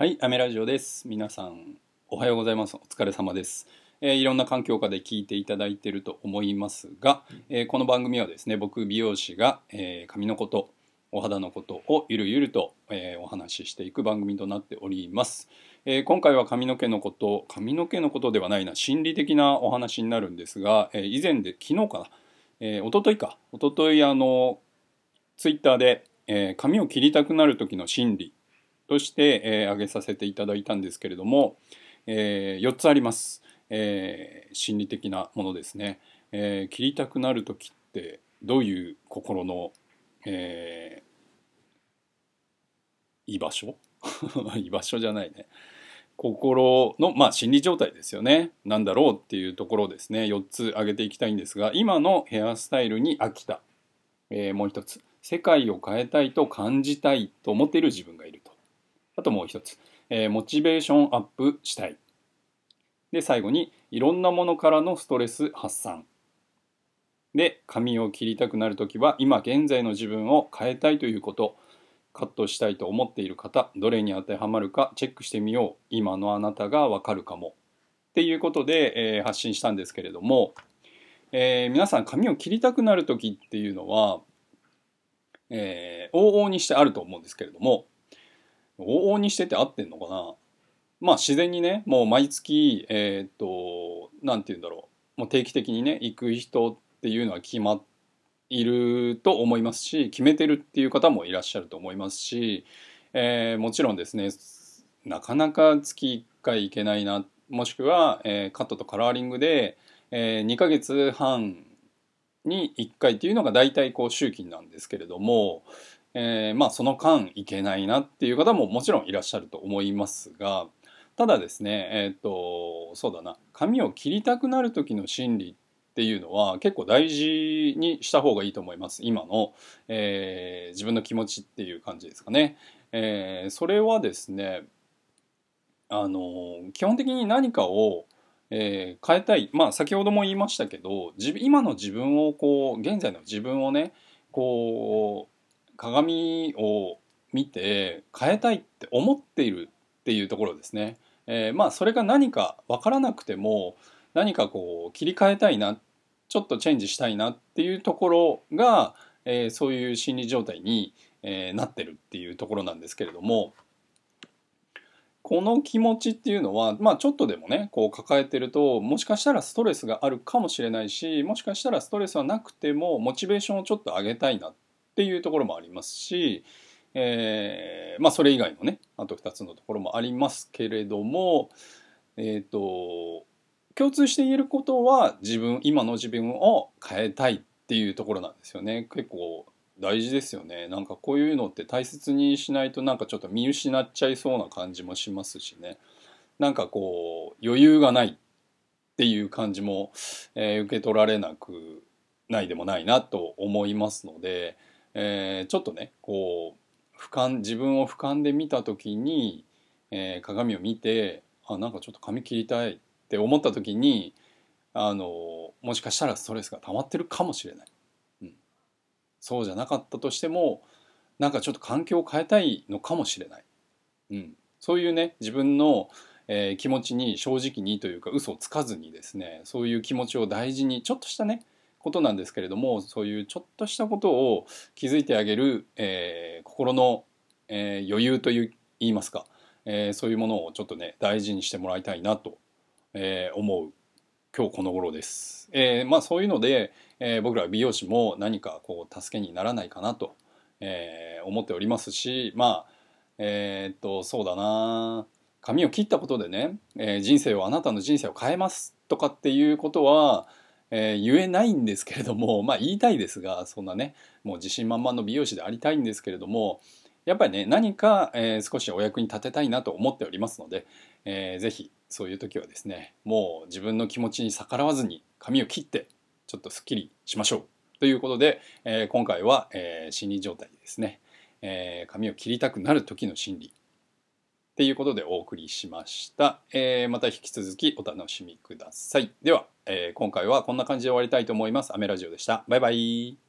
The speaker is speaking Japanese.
はい、アメラジオです。皆さん、おはようございます。お疲れ様です。えーいろんな環境下で聞いていただいていると思いますが、えーこの番組はですね、僕、美容師が、えー髪のこと、お肌のことをゆるゆると、えーお話ししていく番組となっております。えー今回は髪の毛のこと、髪の毛のことではないな、心理的なお話になるんですが、えー以前で、昨日かな、えー、一昨日か、一昨日あの、ツイッターで、えー髪を切りたくなる時の心理として、えー挙げさせていただいたんですけれども、え4つあります、えー心理的なものですね、えー切りたくなる時ってどういう心の、えー居場所？居場所じゃないね。心の、まあ、心理状態ですよね。なんだろうっていうところですね。4つ挙げていきたいんですが今のヘアスタイルに飽きた、えーもう一つ。世界を変えたいと感じたいと思っている自分がいる。あともう一つ、えーモチベーションアップしたい。で最後にいろんなものからのストレス発散。で髪を切りたくなる時は今現在の自分を変えたいということ。カットしたいと思っている方どれに当てはまるかチェックしてみよう。今のあなたがわかるかも。っていうことで、えー発信したんですけれども、えー皆さん髪を切りたくなる時っていうのは、えー往々にしてあると思うんですけれども往々にしてて合ってんのかな。まあ自然にねもう毎月えーっとなんて言うんだろう。もう定期的にね行く人っていうのは決まっていると思いますし決めてるっていう方もいらっしゃると思いますし、えーもちろんですねなかなか月1回行けないなもしくは、えーカットとカラーリングで、え2ヶ月半に1回っていうのが大体こう周期なんですけれども、えーまあその間行けないなっていう方ももちろんいらっしゃると思いますがただですねえっ、とそうだな。髪を切りたくなる時の心理っていうのは結構大事にした方がいいと思います。今の、えー自分の気持ちっていう感じですかね。えーそれはですねあの基本的に何かを、えー変えたい。まあ先ほども言いましたけど今の自分をこう現在の自分をねこう鏡を見て変えたいって思っているっていうところですね。えーまあそれが何か分からなくても何かこう切り替えたいなちょっとチェンジしたいなっていうところが、えーそういう心理状態に、えーなってるっていうところなんですけれどもこの気持ちっていうのは、まあ、ちょっとでもねこう抱えてるともしかしたらストレスがあるかもしれないしもしかしたらストレスはなくてもモチベーションをちょっと上げたいなっていうところもありますし、えーまあ、それ以外のねあと2つのところもありますけれどもえっ、と共通して言えることは自分今の自分を変えたいっていうところなんですよね。結構大事ですよね。なんかこういうのって大切にしないとなんかちょっと見失っちゃいそうな感じもしますしね。なんかこう余裕がないっていう感じも、えー受け取られなくないでもないなと思いますので、えーちょっとねこう俯瞰自分を俯瞰で見た時に、えー鏡を見てあなんかちょっと髪切りたいって思った時にあのもしかしたらストレスが溜まってるかもしれない、うん、そうじゃなかったとしてもなんかちょっと環境を変えたいのかもしれない、うん、そういうね自分の、えー気持ちに正直にというか嘘をつかずにですねそういう気持ちを大事にちょっとしたねことなんですけれどもそういうちょっとしたことを気づいてあげる、えー心の、えー余裕という言いますか、えーそういうものをちょっとね大事にしてもらいたいなと、え思う今日この頃です。えまあそういうので、え僕ら美容師も何かこう助けにならないかなと、え思っておりますしまあえっとそうだな髪を切ったことでね、え人生をあなたの人生を変えますとかっていうことは、えー言えないんですけれども まあ言いたいですがそんなねもう自信満々の美容師でありたいんですけれどもやっぱりね何か、えー少しお役に立てたいなと思っておりますので、えーぜひそういう時はですねもう自分の気持ちに逆らわずに髪を切ってちょっとすっきりしましょう。ということで、えー今回は、えー心理状態ですね、えー髪を切りたくなる時の心理。っていうことでお送りしました、えーまた引き続きお楽しみください。では、えー今回はこんな感じで終わりたいと思います。アメラジオでした。バイバイ。